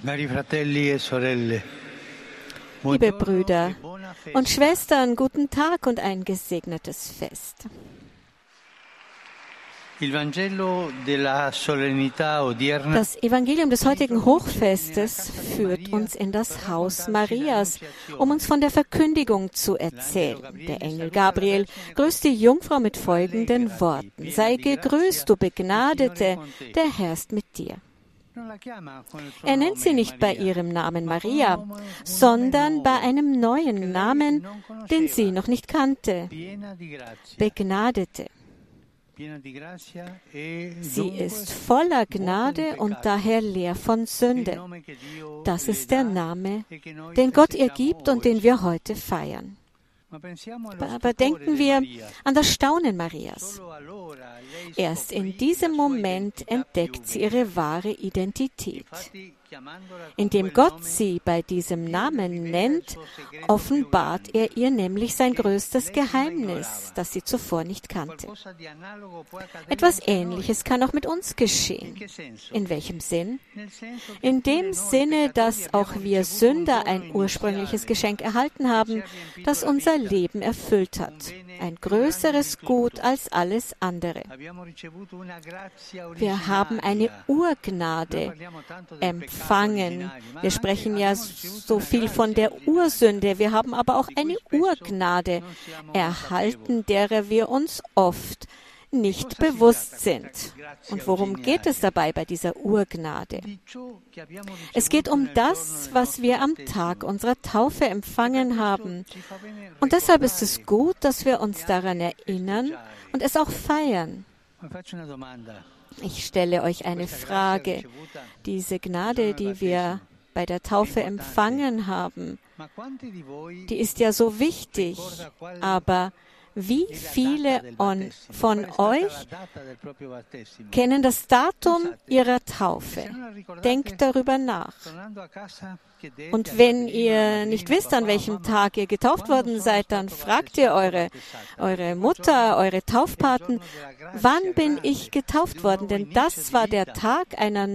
Liebe buongiorno Brüder e und. Schwestern, guten Tag und ein gesegnetes Fest. Das Evangelium des heutigen Hochfestes führt uns in das Haus Marias, um uns von der Verkündigung zu erzählen. Der Engel Gabriel grüßt die Jungfrau mit folgenden Worten. Sei gegrüßt, du Begnadete, der Herr ist mit dir. Er nennt sie nicht bei ihrem Namen Maria, sondern bei einem neuen Namen, den sie noch nicht kannte. Begnadete. Sie ist voller Gnade und daher leer von Sünde. Das ist der Name, den Gott ihr gibt und den wir heute feiern. Aber denken wir an das Staunen Marias. Erst in diesem Moment entdeckt sie ihre wahre Identität. Indem Gott sie bei diesem Namen nennt, offenbart er ihr nämlich sein größtes Geheimnis, das sie zuvor nicht kannte. Etwas. Ähnliches kann auch mit uns geschehen. In welchem Sinn? In dem Sinne, dass auch wir Sünder ein ursprüngliches Geschenk erhalten haben, das unser Leben erfüllt hat. Ein größeres Gut als alles andere. Wir haben eine Urgnade empfangen. Wir sprechen ja so viel von der. Ursünde. Wir haben aber auch eine Urgnade erhalten, derer wir uns oft nicht bewusst sind. Und worum geht es dabei bei dieser Urgnade? Es geht um das, was wir am Tag unserer Taufe empfangen haben. Und deshalb ist es gut, dass wir uns daran erinnern und es auch feiern. Ich stelle euch eine Frage. Diese Gnade, die wir bei der Taufe empfangen haben, die ist ja so wichtig. Aber wie viele von euch kennen das Datum ihrer Taufe? Denkt darüber nach. Und wenn ihr nicht wisst, an welchem Tag ihr getauft worden seid, dann fragt ihr eure, eure Mutter, eure Taufpaten, wann bin ich getauft worden? Denn das war der. Tag einer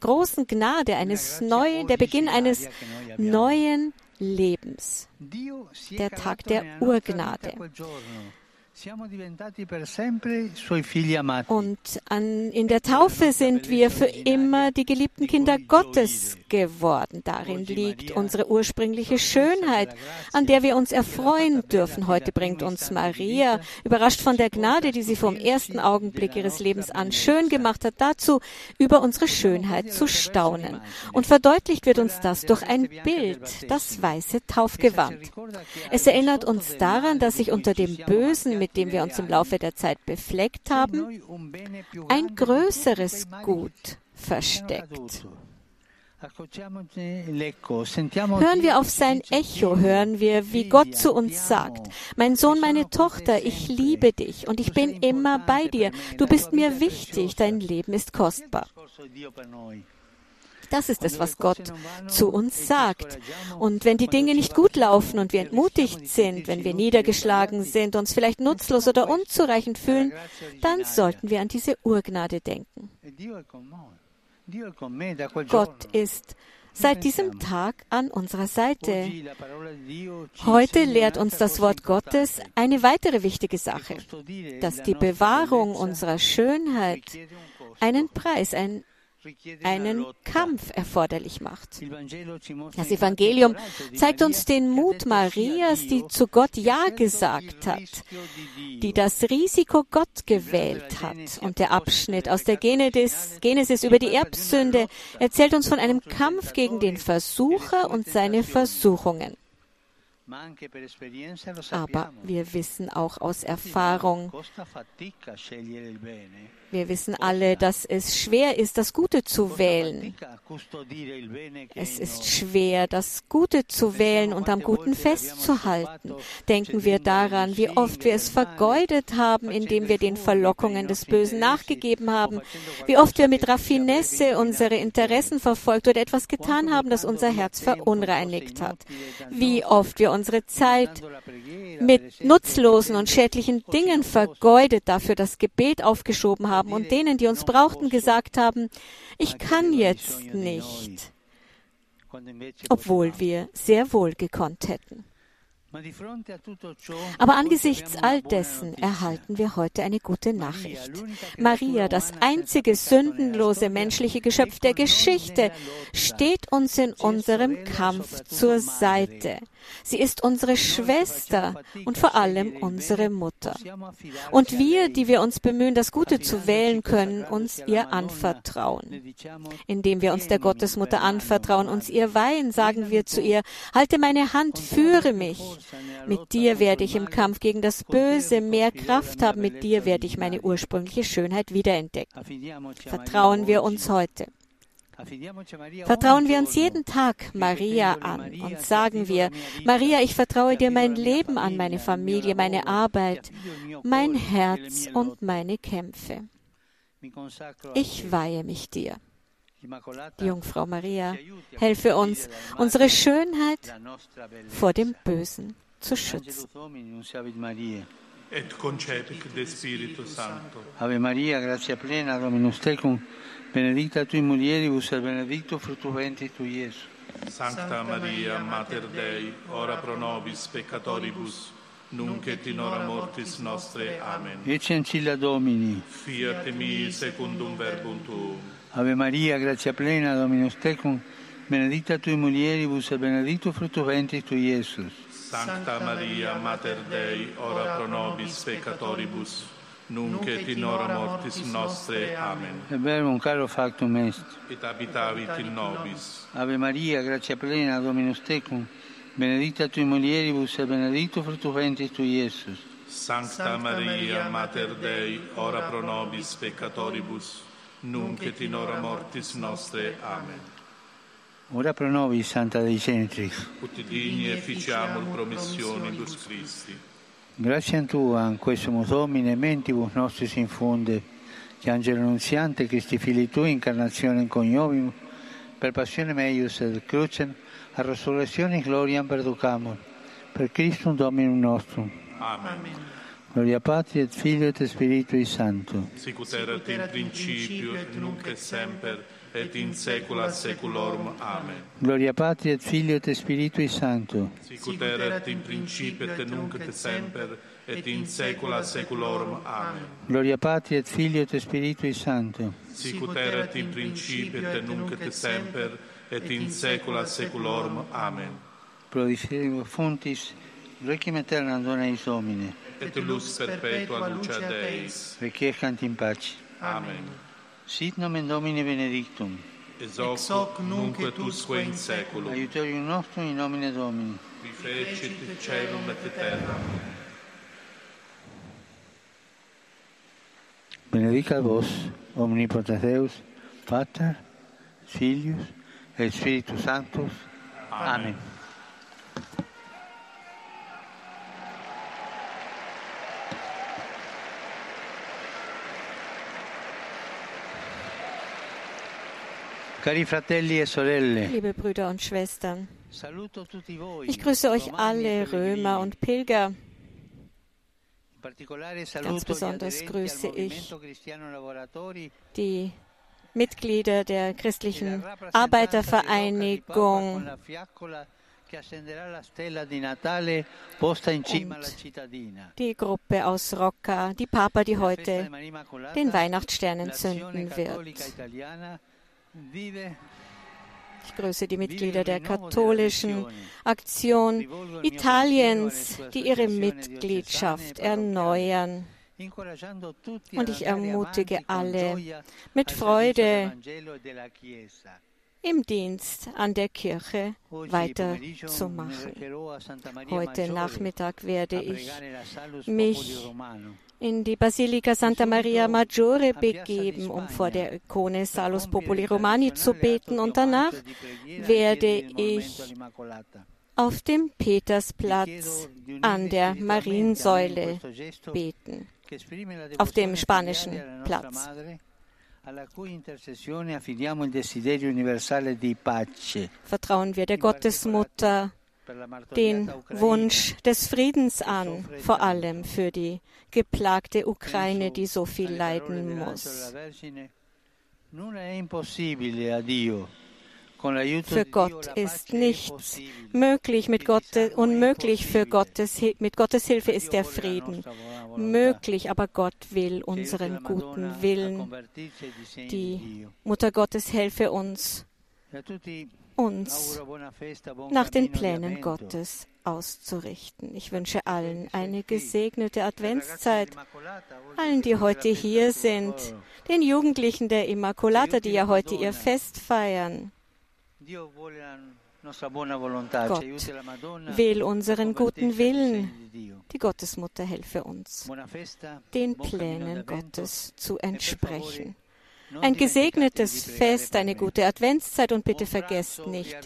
großen Gnade, eines neuen, der Beginn eines neuen Lebens. Der Tag der Urgnade. Und an, in der Taufe sind wir für immer die geliebten Kinder Gottes geworden. Darin liegt unsere ursprüngliche Schönheit, an der wir uns erfreuen dürfen. Heute bringt uns Maria, überrascht von der Gnade, die sie vom ersten Augenblick ihres Lebens an schön gemacht hat, dazu, über unsere Schönheit zu staunen. Und verdeutlicht wird uns das durch ein Bild, das weiße Taufgewand. Es erinnert uns daran, dass sich unter dem Bösen, mit dem wir uns im Laufe der Zeit befleckt haben, ein größeres Gut versteckt. Hören wir auf sein Echo, hören wir, wie Gott zu uns sagt, mein Sohn, meine Tochter, ich liebe dich und ich bin immer bei dir. Du bist mir wichtig, dein Leben ist kostbar. Das ist es, was Gott zu uns sagt. Und wenn die Dinge nicht gut laufen und wir entmutigt sind, wenn wir niedergeschlagen sind, uns vielleicht nutzlos oder unzureichend fühlen, dann sollten wir an diese Urgnade denken. Gott ist seit diesem Tag an unserer Seite. Heute lehrt uns das Wort Gottes eine weitere wichtige Sache, dass die Bewahrung unserer Schönheit einen Preis, einen einen Kampf erforderlich macht. Das Evangelium zeigt uns den Mut Marias, die zu Gott Ja gesagt hat, die das Risiko Gott gewählt hat. Und der Abschnitt aus der Genesis, Genesis über die Erbsünde erzählt uns von einem Kampf gegen den Versucher und seine Versuchungen. Aber wir wissen auch aus Erfahrung, wir wissen alle, dass es schwer ist, das Gute zu wählen. Es ist schwer, das Gute zu wählen und am Guten festzuhalten. Denken wir daran, wie oft wir es vergeudet haben, indem wir den Verlockungen des Bösen nachgegeben haben, wie oft wir mit Raffinesse unsere Interessen verfolgt oder etwas getan haben, das unser Herz verunreinigt hat, wie oft wir unsere Zeit mit nutzlosen und schädlichen Dingen vergeudet, dafür das Gebet aufgeschoben haben und denen, die uns brauchten, gesagt haben, ich kann jetzt nicht. obwohl wir sehr wohl gekonnt hätten. Aber angesichts all dessen erhalten wir heute eine gute Nachricht. Maria, das einzige sündenlose menschliche Geschöpf der Geschichte, steht uns in unserem Kampf zur Seite. Sie ist unsere Schwester und vor allem unsere Mutter. Und wir, die wir uns bemühen, das Gute zu wählen, können uns ihr anvertrauen. Indem wir uns der Gottesmutter anvertrauen, uns ihr weihen, sagen wir zu ihr, halte meine Hand, führe mich. Mit dir werde ich im Kampf gegen das Böse mehr Kraft haben, mit dir werde ich meine ursprüngliche Schönheit wiederentdecken. Vertrauen wir uns heute. Vertrauen wir uns jeden Tag Maria an und sagen wir, Maria, ich vertraue dir mein Leben an, meine Familie, meine Arbeit, mein Herz und meine Kämpfe. Ich weihe mich dir. Jungfrau Maria, helfe uns, unsere Schönheit vor dem Bösen zu schützen. Et concepit de Spiritu Santo. Ave Maria, grazia plena, Dominus tecum, benedicta tui mulieribus et benedictus fructus ventris tui, Iesus. Sancta Maria, Mater Dei, ora pro nobis peccatoribus, nunc et in hora mortis nostre. Amen. Ecce ancilla Domini. Fiat mi secundum verbum tuum. Ave Maria, grazia plena, Dominus tecum, benedicta tui mulieribus et benedictus fructus ventris tui, Iesus. Sancta Maria, Mater Dei, ora pro nobis peccatoribus, nunc et in hora mortis nostre. Amen. E verbum caro factum est. Et habitavit in nobis. Ave Maria, grazia plena, Dominus tecum, benedicta tui mulieribus et benedictus fructus ventris tui, Iesus. Sancta Maria, Mater Dei, ora pro nobis peccatoribus, nunc et in hora mortis nostre. Amen. Ora pro nobis, Santa Dei Genitrix. Ut digni efficiamur promissionibus Christi. Grazie a Tua, in questo Domine, mentibus nostris infunde, che Angelo Nunziante, Cristi Fili Tui, incarnazione in coniovimus, per passione meius et crucem, a resurrezione in gloriam perducamur, per Christum Dominum nostrum. Amen. Gloria Patri et Filio et Spiritui Sancto. Sicut erat in principio, et nunc et semper, et in saecula saeculorum. Amen. Gloria Patri et Filio et Spiritui Sancto. Sicut erat in principio, et nunc et semper, et in saecula saeculorum. Amen. Gloria Patri et Filio et Spiritui Sancto. Sicut erat in principio, et nunc et semper, et in saecula saeculorum. Amen. Prodiceribus fontis, requiem aeternam dona eis Domine. Et lux perpetua lucia Deis. Requiescant in pace. Amen. Sit nomen Domini benedictum. Ex hoc, nunc et usque in saeculum. Aiutorium nostrum in nomine Domini. Rifecit caelum et terra. Benedicat vos, omnipotens Deus, Pater, Filius et Spiritus Sanctus. Amen. Amen. Cari fratelli e sorelle, Liebe Brüder und Schwestern, ich grüße euch alle Römer und Pilger. Gli besonders grüße ich die Mitglieder der e christlichen con Arbeitervereinigung Und die Gruppe aus Rocca, die Papa, die heute den Weihnachtsstern entzünden wird. Ich grüße die Mitglieder der katholischen Aktion Italiens, die ihre Mitgliedschaft erneuern. Und ich ermutige alle mit Freude e im Dienst an der Kirche weiterzumachen. Heute Nachmittag werde ich mich. In die Basilika Santa Maria Maggiore begeben, um vor der Ikone Salus Populi Romani zu beten und danach werde ich auf dem Petersplatz an der Mariensäule beten. auf dem spanischen Platz. Vertrauen wir der Gottesmutter den. Wunsch des Friedens an, vor allem für die geplagte Ukraine, die so viel leiden muss. Für Gott ist nichts möglich. Mit Gott, unmöglich für Gottes, mit Gottes Hilfe ist der Frieden möglich, aber Gott will unseren guten Willen. Die Mutter Gottes helfe uns, uns nach den Plänen Gottes auszurichten. Ich wünsche allen eine gesegnete Adventszeit, allen, die heute hier sind, den Jugendlichen der Immaculata, die ja heute ihr Fest feiern. Gott will unseren guten Willen. Die Gottesmutter helfe uns, den Plänen Gottes zu entsprechen. Ein gesegnetes Fest, eine gute Adventszeit und bitte vergesst nicht,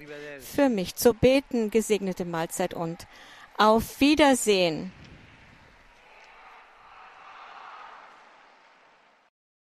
für mich zu beten, gesegnete Mahlzeit und auf Wiedersehen.